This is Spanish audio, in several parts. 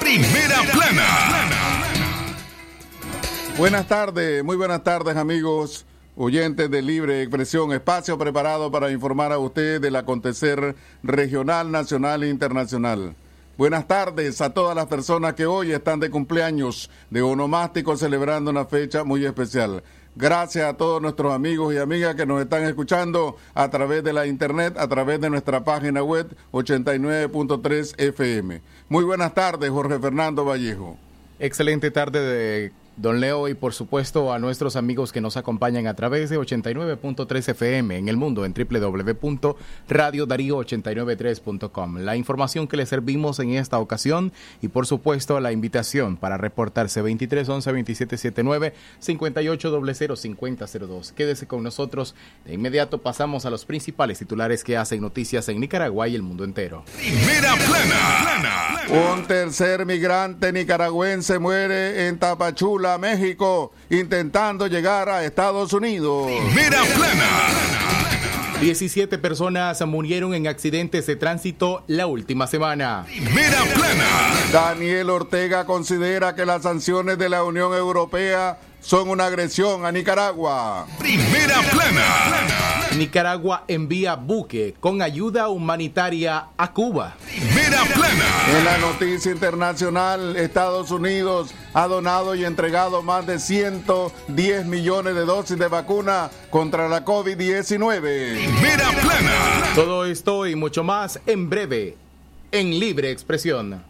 Primera plana. Buenas tardes, muy buenas tardes amigos oyentes de Libre Expresión, espacio preparado para informar a usted del acontecer regional, nacional e internacional. Buenas tardes a todas las personas que hoy están de cumpleaños de onomástico celebrando una fecha muy especial. Gracias a todos nuestros amigos y amigas que nos están escuchando a través de la internet, a través de nuestra página web 89.3 FM. Muy buenas tardes, Jorge Fernando Vallejo. Excelente tarde de Don Leo y por supuesto a nuestros amigos que nos acompañan a través de 89.3 FM en el mundo en www.radiodarío893.com. La información que le servimos en esta ocasión y por supuesto la invitación para reportarse 23 11 27 79 58 00 50 02. Quédese con nosotros. De inmediato pasamos a los principales titulares que hacen noticias en Nicaragua y el mundo entero. Primera plana. Un tercer migrante nicaragüense muere en Tapachula México, intentando llegar a Estados Unidos. Primera plana. 17 personas murieron en accidentes de tránsito la última semana. Primera plana. Daniel Ortega considera que las sanciones de la Unión Europea son una agresión a Nicaragua. Primera plana. Nicaragua envía buque con ayuda humanitaria a Cuba. Primera plana. En la noticia internacional, Estados Unidos ha donado y entregado más de 110 millones de dosis de vacuna contra la COVID-19. Primera plana. Todo esto y mucho más en breve, en libre expresión.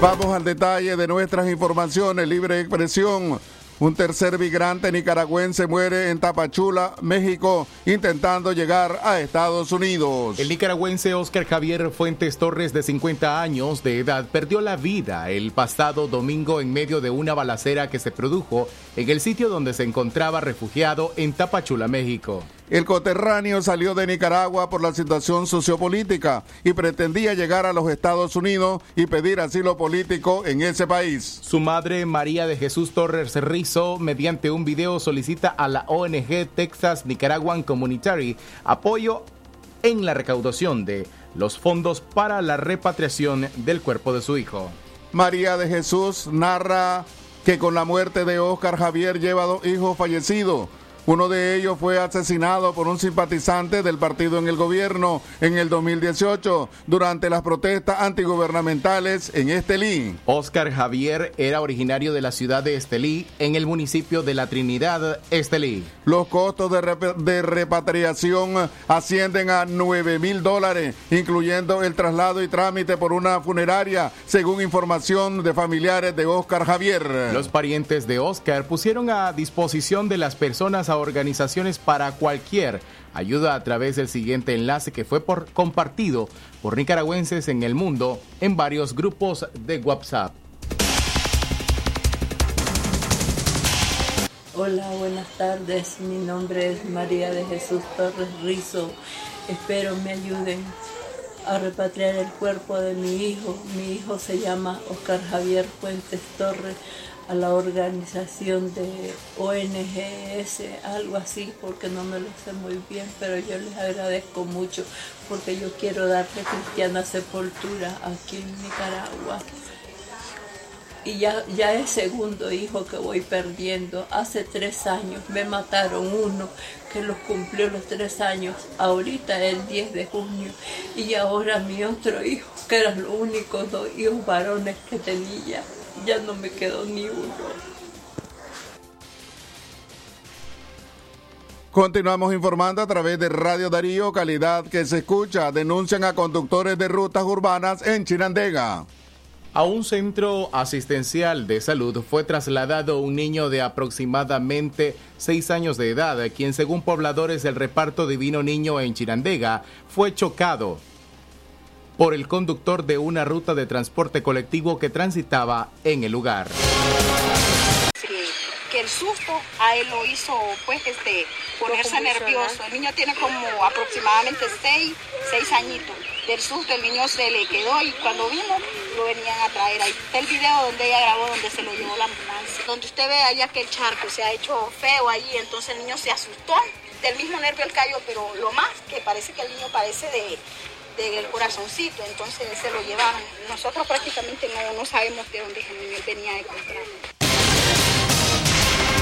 Vamos al detalle de nuestras informaciones, libre expresión. Un tercer migrante nicaragüense muere en Tapachula, México, intentando llegar a Estados Unidos. El nicaragüense Oscar Javier Fuentes Torres, de 50 años de edad, perdió la vida el pasado domingo en medio de una balacera que se produjo en el sitio donde se encontraba refugiado en Tapachula, México. El coterráneo salió de Nicaragua por la situación sociopolítica y pretendía llegar a los Estados Unidos y pedir asilo político en ese país. Su madre, María de Jesús Torres Rizo, mediante un video solicita a la ONG Texas Nicaraguan Communitary apoyo en la recaudación de los fondos para la repatriación del cuerpo de su hijo. María de Jesús narra que con la muerte de Oscar Javier lleva dos hijos fallecidos uno de ellos fue asesinado por un simpatizante del partido en el gobierno en el 2018 durante las protestas antigubernamentales en Estelí. Oscar Javier era originario de la ciudad de Estelí, en el municipio de La Trinidad, Estelí. Los costos de, de repatriación ascienden a 9 mil dólares, incluyendo el traslado y trámite por una funeraria, según información de familiares de Oscar Javier. Los parientes de Oscar pusieron a disposición de las personas a organizaciones para cualquier ayuda a través del siguiente enlace que fue por, compartido por nicaragüenses en el mundo en varios grupos de WhatsApp. Hola, buenas tardes. Mi nombre es María de Jesús Torres Rizo. Espero me ayuden a repatriar el cuerpo de mi hijo. Mi hijo se llama Oscar Javier Fuentes Torres a la organización de ONGS, algo así, porque no me lo sé muy bien, pero yo les agradezco mucho porque yo quiero darle cristiana sepultura aquí en Nicaragua. Y ya, ya es segundo hijo que voy perdiendo. Hace tres años me mataron uno que los cumplió los tres años, ahorita el 10 de junio. Y ahora mi otro hijo, que eran los únicos dos hijos varones que tenía ya no me quedó ni uno. Continuamos informando a través de Radio Darío, calidad que se escucha. Denuncian a conductores de rutas urbanas en Chinandega. A un centro asistencial de salud fue trasladado un niño de aproximadamente seis años de edad, quien según pobladores del reparto Divino Niño en Chirandega fue chocado por el conductor de una ruta de transporte colectivo que transitaba en el lugar que el susto a él lo hizo pues este ponerse nervioso. El niño tiene como aproximadamente seis, seis añitos. Del susto el niño se le quedó y cuando vino lo venían a traer. Ahí está el video donde ella grabó donde se lo llevó la ambulancia. Donde usted ve allá que el charco se ha hecho feo ahí, entonces el niño se asustó. Del mismo nervio el callo, pero lo más que parece que el niño parece de, del corazoncito, entonces se lo llevaron. Nosotros prácticamente no, no sabemos de dónde el venía de comprar.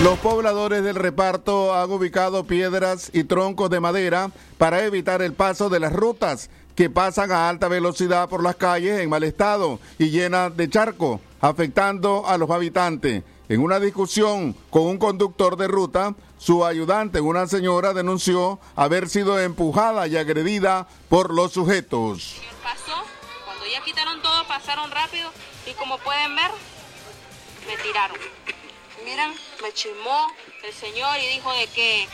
Los pobladores del reparto han ubicado piedras y troncos de madera para evitar el paso de las rutas que pasan a alta velocidad por las calles en mal estado y llenas de charco, afectando a los habitantes. En una discusión con un conductor de ruta, su ayudante, una señora, denunció haber sido empujada y agredida por los sujetos. Pasó, cuando ya quitaron todo, pasaron rápido y como pueden ver, me tiraron miran, me chismó el señor y dijo de que,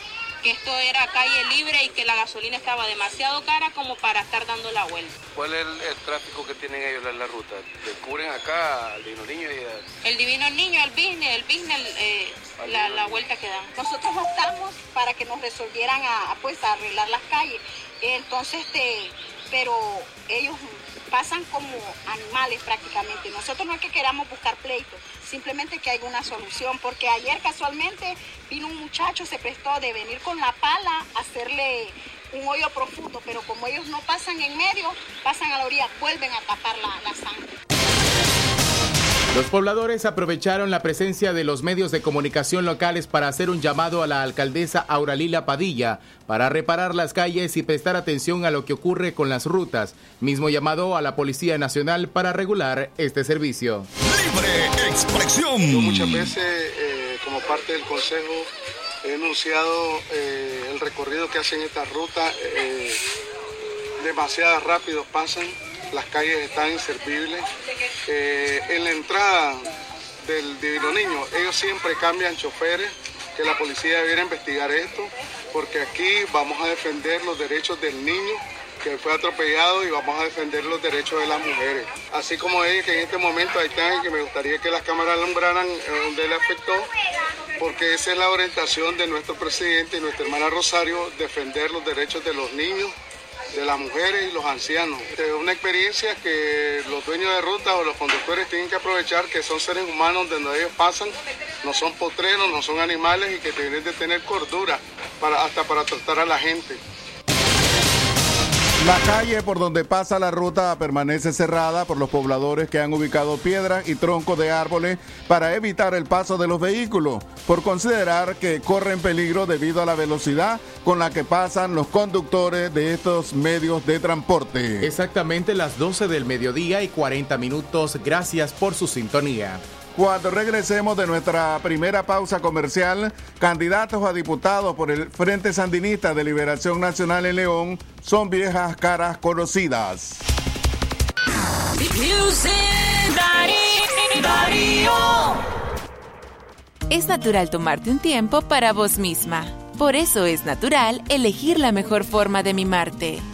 esto era calle libre y que la gasolina estaba demasiado cara como para estar dando la vuelta. ¿Cuál es el, tráfico que tienen ellos en la ruta? ¿Descubren acá al Divino Niño? Y El Divino Niño, el business, el business, eh, la, la, vuelta que dan. Nosotros optamos para que nos resolvieran a, pues, a arreglar las calles. Entonces, este, pero ellos pasan como animales prácticamente. Nosotros no es que queramos buscar pleito, simplemente que haya una solución, porque ayer casualmente vino un muchacho, se prestó de venir con la pala a hacerle un hoyo profundo, pero como ellos no pasan en medio, pasan a la orilla, vuelven a tapar la sangre. Los pobladores aprovecharon la presencia de los medios de comunicación locales para hacer un llamado a la alcaldesa Auralila Padilla para reparar las calles y prestar atención a lo que ocurre con las rutas. Mismo llamado a la Policía Nacional para regular este servicio. Libre expresión. muchas veces, eh, como parte del Consejo, he denunciado eh, el recorrido que hacen estas rutas. Eh, demasiado rápido pasan las calles están inservibles. Eh, en la entrada del Divino Niño, ellos siempre cambian choferes, que la policía debiera investigar esto, porque aquí vamos a defender los derechos del niño que fue atropellado y vamos a defender los derechos de las mujeres. Así como ella, que en este momento hay tan que me gustaría que las cámaras alumbraran eh, donde le afectó, porque esa es la orientación de nuestro presidente y nuestra hermana Rosario, defender los derechos de los niños de las mujeres y los ancianos. Es una experiencia que los dueños de ruta o los conductores tienen que aprovechar, que son seres humanos donde ellos pasan, no son potreros, no son animales y que tienen de tener cordura para, hasta para tratar a la gente. La calle por donde pasa la ruta permanece cerrada por los pobladores que han ubicado piedras y troncos de árboles para evitar el paso de los vehículos, por considerar que corren peligro debido a la velocidad con la que pasan los conductores de estos medios de transporte. Exactamente las 12 del mediodía y 40 minutos. Gracias por su sintonía. Cuando regresemos de nuestra primera pausa comercial, candidatos a diputados por el Frente Sandinista de Liberación Nacional en León son viejas caras conocidas. Es natural tomarte un tiempo para vos misma. Por eso es natural elegir la mejor forma de mimarte.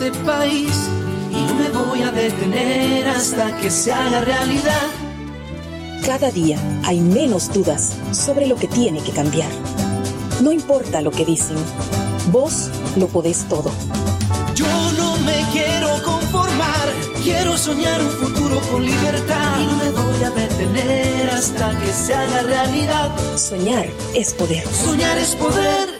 este país y no me voy a detener hasta que se haga realidad. Cada día hay menos dudas sobre lo que tiene que cambiar. No importa lo que dicen, vos lo podés todo. Yo no me quiero conformar, quiero soñar un futuro con libertad y no me voy a detener hasta que se haga realidad. Soñar es poder. Soñar es poder.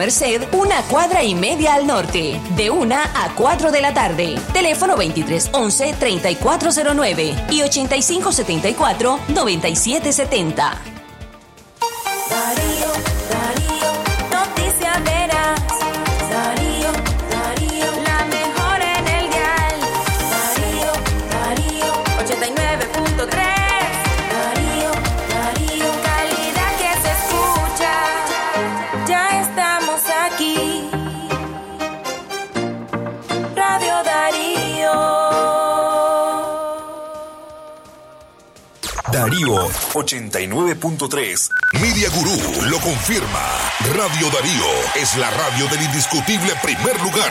Merced, una cuadra y media al norte, de 1 a 4 de la tarde. Teléfono 2311-3409 y 8574-9770. Darío 89.3. Media Gurú lo confirma. Radio Darío es la radio del indiscutible primer lugar.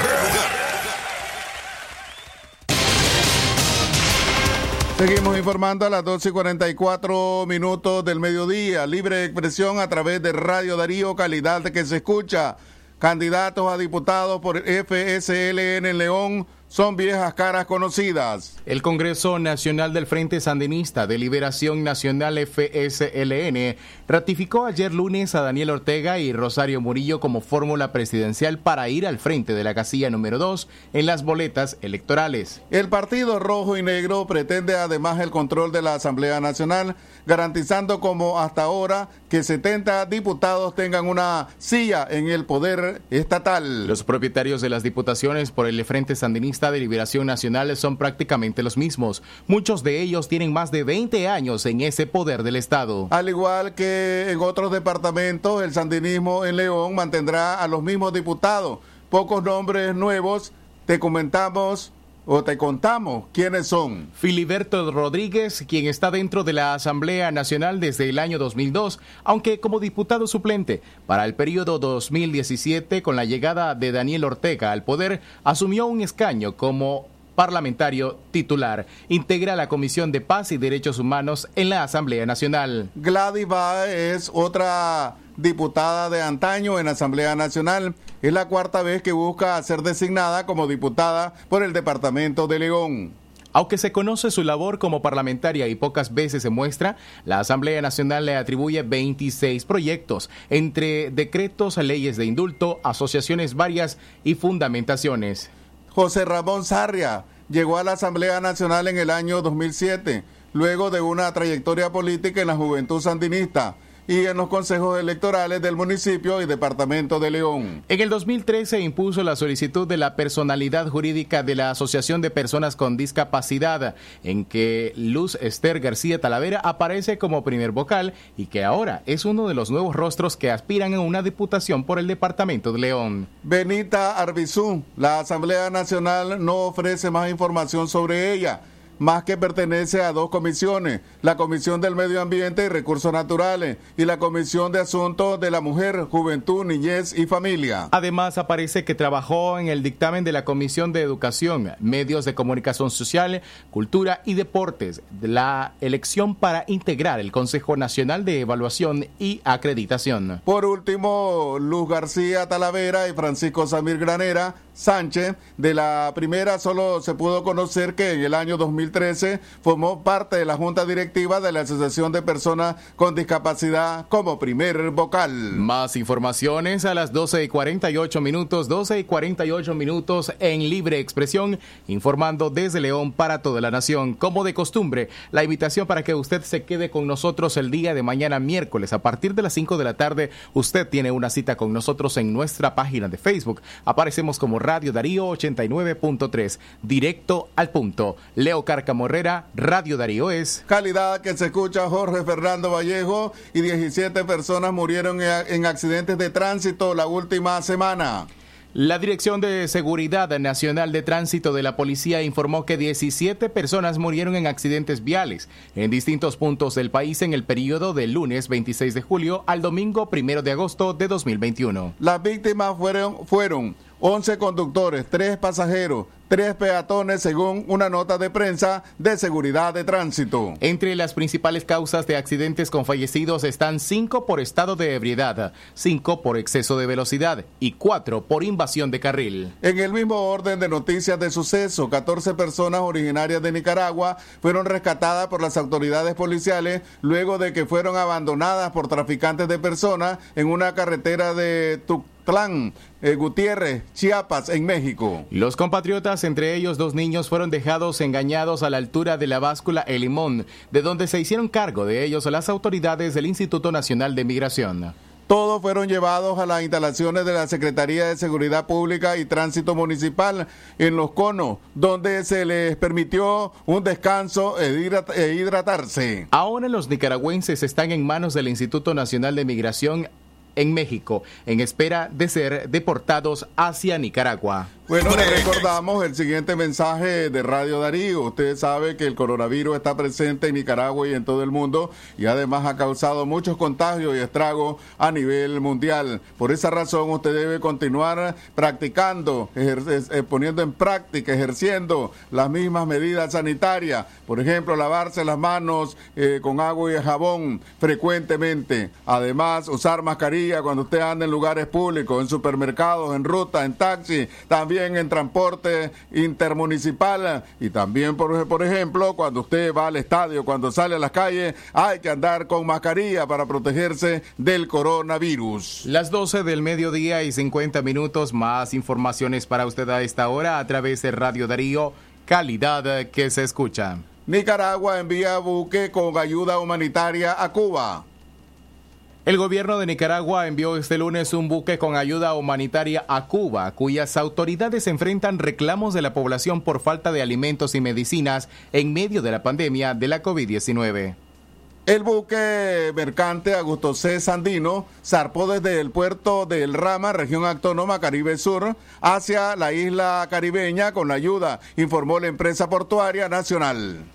Seguimos informando a las 12 y 44 minutos del mediodía. Libre expresión a través de Radio Darío, calidad que se escucha. Candidatos a diputados por FSLN en León son viejas caras conocidas. El Congreso Nacional del Frente Sandinista de Liberación Nacional FSLN ratificó ayer lunes a Daniel Ortega y Rosario Murillo como fórmula presidencial para ir al frente de la casilla número 2 en las boletas electorales. El Partido Rojo y Negro pretende además el control de la Asamblea Nacional, garantizando como hasta ahora que 70 diputados tengan una silla en el poder estatal. Los propietarios de las diputaciones por el Frente Sandinista de Liberación Nacional son prácticamente los mismos. Muchos de ellos tienen más de 20 años en ese poder del Estado. Al igual que en otros departamentos, el sandinismo en León mantendrá a los mismos diputados. Pocos nombres nuevos, te comentamos o te contamos quiénes son. Filiberto Rodríguez, quien está dentro de la Asamblea Nacional desde el año 2002, aunque como diputado suplente para el periodo 2017 con la llegada de Daniel Ortega al poder, asumió un escaño como parlamentario titular. Integra la Comisión de Paz y Derechos Humanos en la Asamblea Nacional. Gladys Bae es otra diputada de antaño en Asamblea Nacional. Es la cuarta vez que busca ser designada como diputada por el Departamento de León. Aunque se conoce su labor como parlamentaria y pocas veces se muestra, la Asamblea Nacional le atribuye 26 proyectos, entre decretos, leyes de indulto, asociaciones varias y fundamentaciones. José Ramón Sarria llegó a la Asamblea Nacional en el año 2007, luego de una trayectoria política en la Juventud Sandinista y en los consejos electorales del municipio y departamento de León. En el 2013 impuso la solicitud de la personalidad jurídica de la Asociación de Personas con Discapacidad, en que Luz Esther García Talavera aparece como primer vocal y que ahora es uno de los nuevos rostros que aspiran a una diputación por el departamento de León. Benita Arbizú, la Asamblea Nacional no ofrece más información sobre ella más que pertenece a dos comisiones, la Comisión del Medio Ambiente y Recursos Naturales y la Comisión de Asuntos de la Mujer, Juventud, Niñez y Familia. Además aparece que trabajó en el dictamen de la Comisión de Educación, Medios de Comunicación Social, Cultura y Deportes, de la elección para integrar el Consejo Nacional de Evaluación y Acreditación. Por último, Luz García Talavera y Francisco Samir Granera Sánchez, de la primera solo se pudo conocer que en el año 2000 2013 formó parte de la Junta Directiva de la Asociación de Personas con Discapacidad como primer vocal. Más informaciones a las 12 y 48 minutos, 12 y 48 minutos en Libre Expresión, informando desde León para toda la nación. Como de costumbre, la invitación para que usted se quede con nosotros el día de mañana miércoles a partir de las 5 de la tarde. Usted tiene una cita con nosotros en nuestra página de Facebook. Aparecemos como Radio Darío 89.3, directo al punto. Leo Carcamorrera, Radio Darío es. Calidad que se escucha Jorge Fernando Vallejo y 17 personas murieron en accidentes de tránsito la última semana. La Dirección de Seguridad Nacional de Tránsito de la Policía informó que 17 personas murieron en accidentes viales en distintos puntos del país en el periodo del lunes 26 de julio al domingo 1 de agosto de 2021. Las víctimas fueron, fueron 11 conductores, 3 pasajeros, tres peatones según una nota de prensa de seguridad de tránsito. Entre las principales causas de accidentes con fallecidos están cinco por estado de ebriedad, cinco por exceso de velocidad y cuatro por invasión de carril. En el mismo orden de noticias de suceso, 14 personas originarias de Nicaragua fueron rescatadas por las autoridades policiales luego de que fueron abandonadas por traficantes de personas en una carretera de Tuxtlan, eh, Gutiérrez, Chiapas, en México. Los compatriotas, entre ellos dos niños, fueron dejados engañados a la altura de la báscula El Limón, de donde se hicieron cargo de ellos las autoridades del Instituto Nacional de Migración. Todos fueron llevados a las instalaciones de la Secretaría de Seguridad Pública y Tránsito Municipal en Los Conos, donde se les permitió un descanso e, e hidratarse. Ahora los nicaragüenses están en manos del Instituto Nacional de Migración en México, en espera de ser deportados hacia Nicaragua. Bueno, le recordamos el siguiente mensaje de Radio Darío. Usted sabe que el coronavirus está presente en Nicaragua y en todo el mundo y además ha causado muchos contagios y estragos a nivel mundial. Por esa razón usted debe continuar practicando, eh, poniendo en práctica, ejerciendo las mismas medidas sanitarias. Por ejemplo, lavarse las manos eh, con agua y jabón frecuentemente. Además, usar mascarilla cuando usted anda en lugares públicos, en supermercados, en ruta, en taxi, también en transporte intermunicipal y también, por, por ejemplo, cuando usted va al estadio, cuando sale a las calles, hay que andar con mascarilla para protegerse del coronavirus. Las 12 del mediodía y 50 minutos más informaciones para usted a esta hora a través de Radio Darío, calidad que se escucha. Nicaragua envía buque con ayuda humanitaria a Cuba. El gobierno de Nicaragua envió este lunes un buque con ayuda humanitaria a Cuba, cuyas autoridades enfrentan reclamos de la población por falta de alimentos y medicinas en medio de la pandemia de la COVID-19. El buque mercante Augusto C. Sandino zarpó desde el puerto de El Rama, región autónoma Caribe Sur, hacia la isla caribeña con la ayuda, informó la empresa portuaria nacional.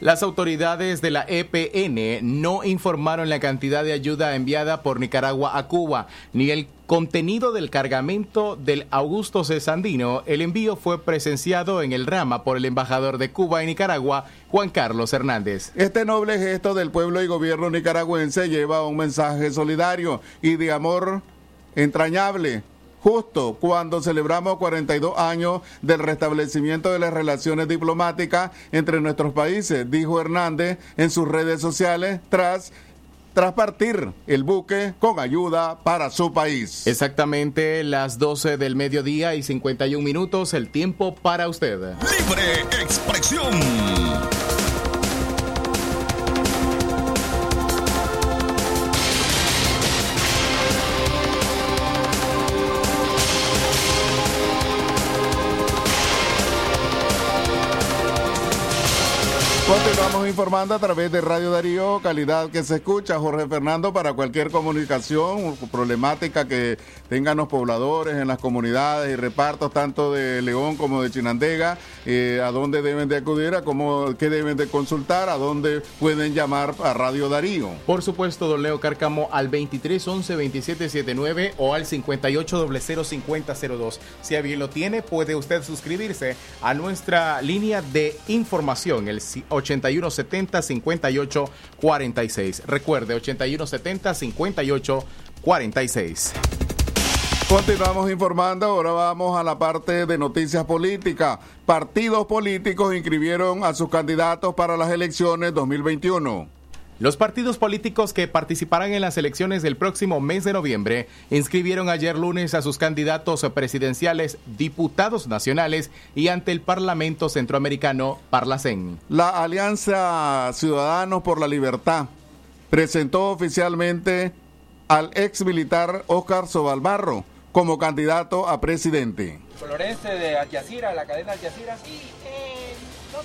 Las autoridades de la EPN no informaron la cantidad de ayuda enviada por Nicaragua a Cuba, ni el contenido del cargamento del Augusto C. Sandino. El envío fue presenciado en el Rama por el embajador de Cuba en Nicaragua, Juan Carlos Hernández. Este noble gesto del pueblo y gobierno nicaragüense lleva un mensaje solidario y de amor entrañable. Justo cuando celebramos 42 años del restablecimiento de las relaciones diplomáticas entre nuestros países, dijo Hernández en sus redes sociales tras, tras partir el buque con ayuda para su país. Exactamente las 12 del mediodía y 51 minutos, el tiempo para usted. Libre expresión. Continuamos informando a través de Radio Darío, calidad que se escucha. Jorge Fernando, para cualquier comunicación problemática que tengan los pobladores en las comunidades y repartos tanto de León como de Chinandega, eh, a dónde deben de acudir, a cómo, qué deben de consultar, a dónde pueden llamar a Radio Darío. Por supuesto, don Leo Cárcamo al 2311-2779 o al 58005002. Si a bien lo tiene, puede usted suscribirse a nuestra línea de información, el 8170-5846. Recuerde, 8170-5846. Continuamos informando, ahora vamos a la parte de noticias políticas. Partidos políticos inscribieron a sus candidatos para las elecciones 2021. Los partidos políticos que participarán en las elecciones del próximo mes de noviembre inscribieron ayer lunes a sus candidatos presidenciales, diputados nacionales y ante el Parlamento Centroamericano, Parlacen. La Alianza Ciudadanos por la Libertad presentó oficialmente al ex militar Oscar Sobalbarro como candidato a presidente. Florense de Al Jazeera, la cadena Al Jazeera. Sí,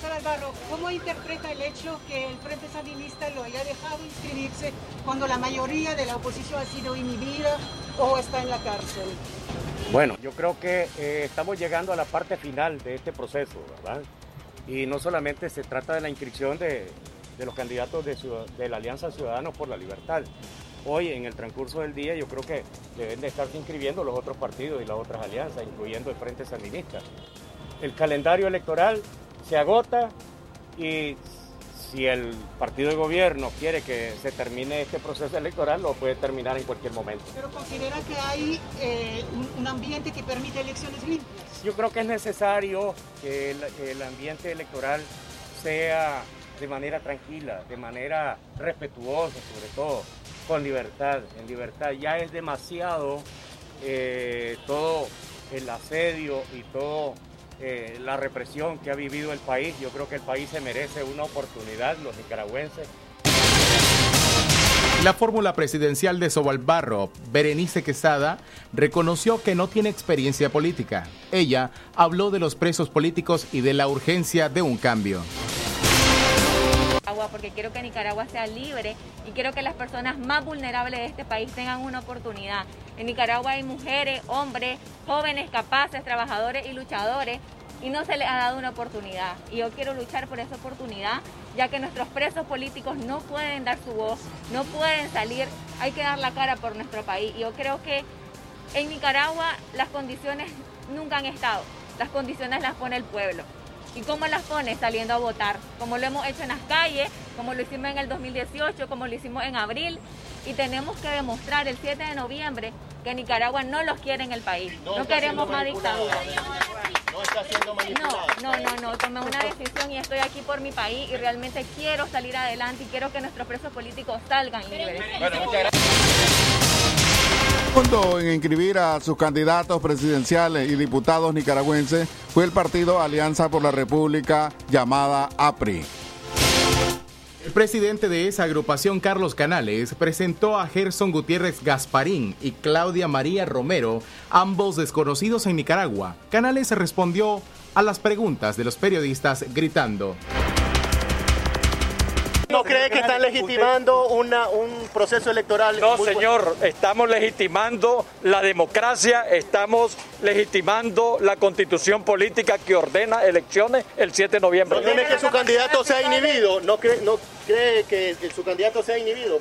doctor Alvaro, ¿cómo interpreta el hecho que el Frente Sandinista lo haya dejado inscribirse cuando la mayoría de la oposición ha sido inhibida o está en la cárcel? Bueno, yo creo que eh, estamos llegando a la parte final de este proceso, ¿verdad? Y no solamente se trata de la inscripción de, de los candidatos de, de la Alianza Ciudadanos por la Libertad. Hoy, en el transcurso del día, yo creo que deben de estarse inscribiendo los otros partidos y las otras alianzas, incluyendo el Frente Sandinista. El calendario electoral se agota y si el partido de gobierno quiere que se termine este proceso electoral, lo puede terminar en cualquier momento. Pero considera que hay eh, un, ambiente que permite elecciones limpias. Yo creo que es necesario que el, el ambiente electoral sea de manera tranquila, de manera respetuosa sobre todo, con libertad, en libertad. Ya es demasiado eh, todo el asedio y todo eh, la represión que ha vivido el país. Yo creo que el país se merece una oportunidad, los nicaragüenses. La fórmula presidencial de Sobalbarro, Berenice Quesada, reconoció que no tiene experiencia política. Ella habló de los presos políticos y de la urgencia de un cambio. Porque quiero que Nicaragua sea libre y quiero que las personas más vulnerables de este país tengan una oportunidad. En Nicaragua hay mujeres, hombres, jóvenes, capaces, trabajadores y luchadores y no se les ha dado una oportunidad. Y yo quiero luchar por esa oportunidad, ya que nuestros presos políticos no pueden dar su voz, no pueden salir, hay que dar la cara por nuestro país. Y yo creo que en Nicaragua las condiciones nunca han estado, las condiciones las pone el pueblo. ¿Y cómo las pone? Saliendo a votar, como lo hemos hecho en las calles, como lo hicimos en el 2018, como lo hicimos en abril. Y tenemos que demostrar el 7 de noviembre que Nicaragua no los quiere en el país. No, queremos más dictadura. No, no, no, no. Tomé una decisión y estoy aquí por mi país y realmente quiero salir adelante y quiero que nuestros presos políticos salgan libres. En inscribir a sus candidatos presidenciales y diputados nicaragüenses fue el partido Alianza por la República llamada APRI. El presidente de esa agrupación, Carlos Canales, presentó a Gerson Gutiérrez Gasparín y Claudia María Romero, ambos desconocidos en Nicaragua. Canales respondió a las preguntas de los periodistas gritando. ¿No cree que están legitimando una, un proceso electoral? No, señor, estamos legitimando la democracia, estamos legitimando la constitución política que ordena elecciones el 7 de noviembre. ¿No teme que su candidato sea inhibido? ¿No cree, no cree que su candidato sea inhibido?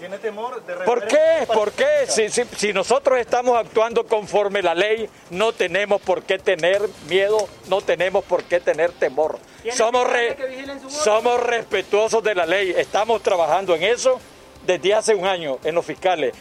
¿Tiene temor de ¿Por qué? ¿Por qué? Si, si- si nosotros estamos actuando conforme la ley, no tenemos por qué tener miedo, no tenemos por qué tener temor. Somos, re- somos respetuosos de la ley, estamos trabajando en eso desde hace un año en los fiscales.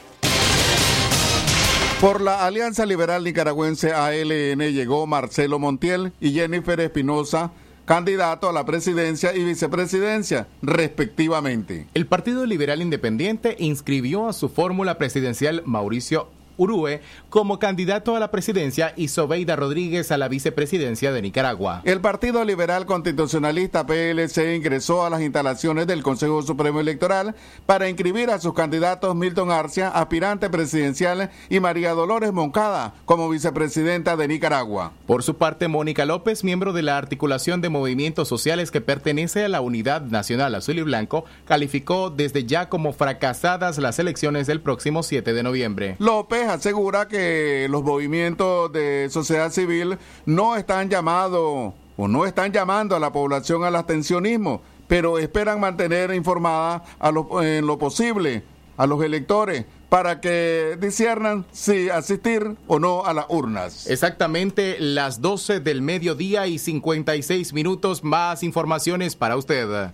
Por la Alianza Liberal Nicaragüense ALN llegó Marcelo Montiel y Jennifer Espinosa, candidato a la presidencia y vicepresidencia, respectivamente. El Partido Liberal Independiente inscribió a su fórmula presidencial Mauricio Urue como candidato a la presidencia y Sobeida Rodríguez a la vicepresidencia de Nicaragua. El Partido Liberal Constitucionalista PLC ingresó a las instalaciones del Consejo Supremo Electoral para inscribir a sus candidatos Milton Arcia, aspirante presidencial, y María Dolores Moncada como vicepresidenta de Nicaragua. Por su parte, Mónica López, miembro de la articulación de movimientos sociales que pertenece a la Unidad Nacional Azul y Blanco, calificó desde ya como fracasadas las elecciones del próximo 7 de noviembre. López asegura que los movimientos de sociedad civil no están llamados o no están llamando a la población al abstencionismo, pero esperan mantener informada a lo- en lo posible a los electores para que disciernan si asistir o no a las urnas. Exactamente las 12 del mediodía y 56 minutos más informaciones para usted.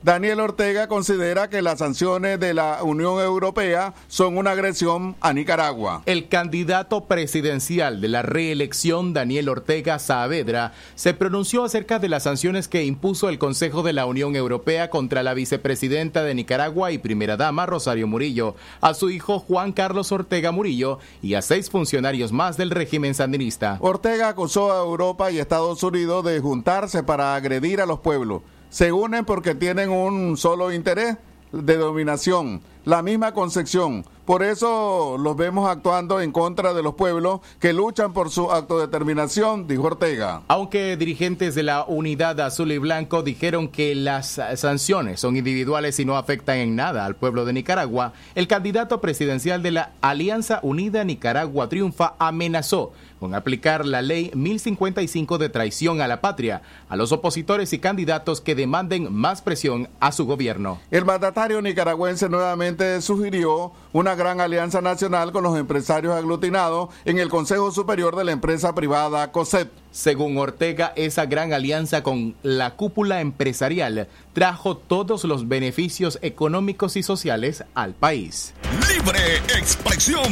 Daniel Ortega considera que las sanciones de la Unión Europea son una agresión a Nicaragua. El candidato presidencial de la reelección, Daniel Ortega Saavedra, se pronunció acerca de las sanciones que impuso el Consejo de la Unión Europea contra la vicepresidenta de Nicaragua y primera dama, Rosario Murillo, a su hijo Juan Carlos Ortega Murillo y a seis funcionarios más del régimen sandinista. Ortega acusó a Europa y Estados Unidos de juntarse para agredir a los pueblos se unen porque tienen un solo interés de dominación, la misma concepción. Por eso los vemos actuando en contra de los pueblos que luchan por su autodeterminación, dijo Ortega. Aunque dirigentes de la Unidad Azul y Blanco dijeron que las sanciones son individuales y no afectan en nada al pueblo de Nicaragua, el candidato presidencial de la Alianza Unida Nicaragua Triunfa amenazó con aplicar la ley 1055 de traición a la patria a los opositores y candidatos que demanden más presión a su gobierno. El mandatario nicaragüense nuevamente sugirió una gran alianza nacional con los empresarios aglutinados en el Consejo Superior de la empresa privada COSEP. Según Ortega, esa gran alianza con la cúpula empresarial trajo todos los beneficios económicos y sociales al país. Libre expresión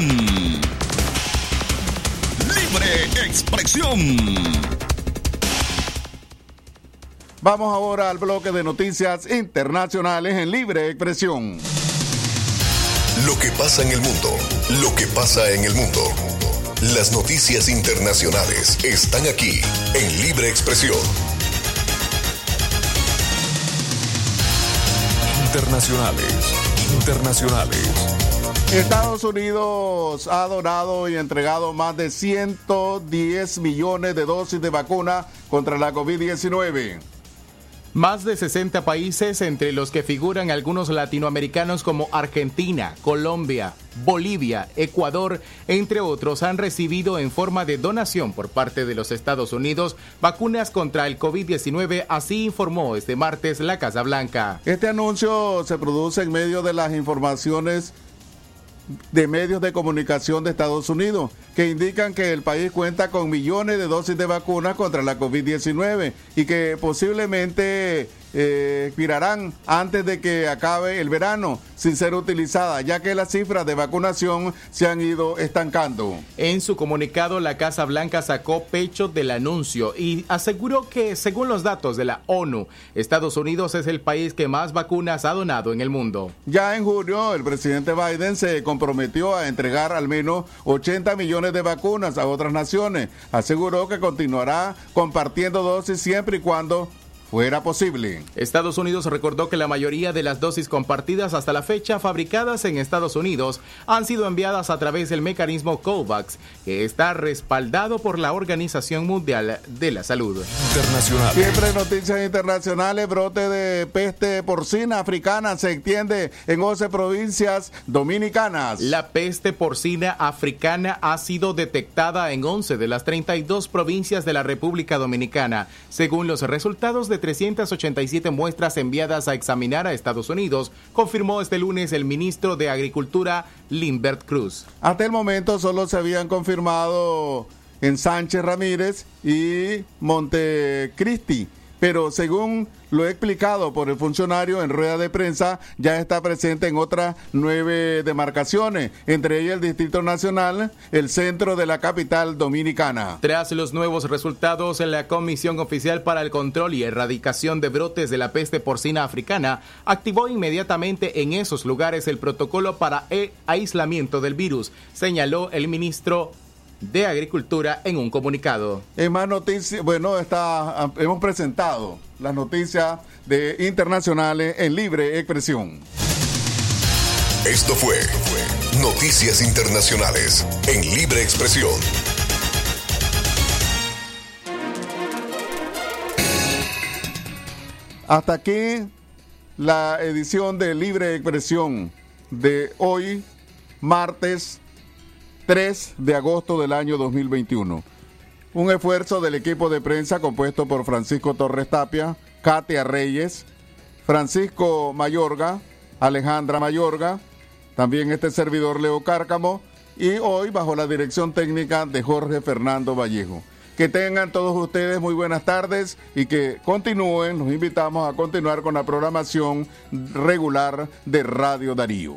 expresión. Vamos ahora al bloque de noticias internacionales en libre expresión. Lo que pasa en el mundo, lo que pasa en el mundo. Las noticias internacionales están aquí en libre expresión. Internacionales, internacionales. Estados Unidos ha donado y entregado más de 110 millones de dosis de vacuna contra la COVID-19. Más de 60 países, entre los que figuran algunos latinoamericanos como Argentina, Colombia, Bolivia, Ecuador, entre otros, han recibido en forma de donación por parte de los Estados Unidos vacunas contra el COVID-19, así informó este martes la Casa Blanca. Este anuncio se produce en medio de las informaciones de medios de comunicación de Estados Unidos que indican que el país cuenta con millones de dosis de vacunas contra la COVID-19 y que posiblemente eh, expirarán antes de que acabe el verano sin ser utilizada, ya que las cifras de vacunación se han ido estancando. En su comunicado, la Casa Blanca sacó pecho del anuncio y aseguró que, según los datos de la ONU, Estados Unidos es el país que más vacunas ha donado en el mundo. Ya en junio, el presidente Biden se comprometió a entregar al menos 80 millones de vacunas a otras naciones. Aseguró que continuará compartiendo dosis siempre y cuando fuera posible. Estados Unidos recordó que la mayoría de las dosis compartidas hasta la fecha fabricadas en Estados Unidos han sido enviadas a través del mecanismo COVAX, que está respaldado por la Organización Mundial de la Salud. Internacional. Siempre noticias internacionales, brote de peste porcina africana se extiende en 11 provincias dominicanas. La peste porcina africana ha sido detectada en 11 de las 32 provincias de la República Dominicana, según los resultados de 387 muestras enviadas a examinar a Estados Unidos, confirmó este lunes el ministro de Agricultura, Limbert Cruz. Hasta el momento solo se habían confirmado en Sánchez Ramírez y Montecristi pero según lo explicado por el funcionario en rueda de prensa, ya está presente en otras nueve demarcaciones, entre ellas el Distrito Nacional, el centro de la capital dominicana. Tras los nuevos resultados, la Comisión Oficial para el Control y Erradicación de Brotes de la Peste Porcina Africana activó inmediatamente en esos lugares el protocolo para el aislamiento del virus, señaló el ministro de Agricultura en un comunicado. En más noticias, bueno, está, hemos presentado las noticias de internacionales en libre expresión. Esto fue Noticias Internacionales en libre expresión. Hasta aquí la edición de Libre Expresión de hoy, martes 3 de agosto del año 2021. Un esfuerzo del equipo de prensa compuesto por Francisco Torres Tapia, Katia Reyes, Francisco Mayorga, Alejandra Mayorga, también este servidor Leo Cárcamo y hoy bajo la dirección técnica de Jorge Fernando Vallejo. Que tengan todos ustedes muy buenas tardes y que continúen, los invitamos a continuar con la programación regular de Radio Darío.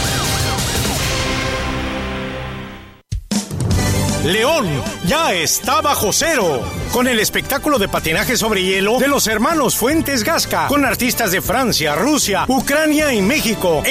León ya está bajo cero. Con el espectáculo de patinaje sobre hielo de los hermanos Fuentes Gasca, con artistas de Francia, Rusia, Ucrania y México.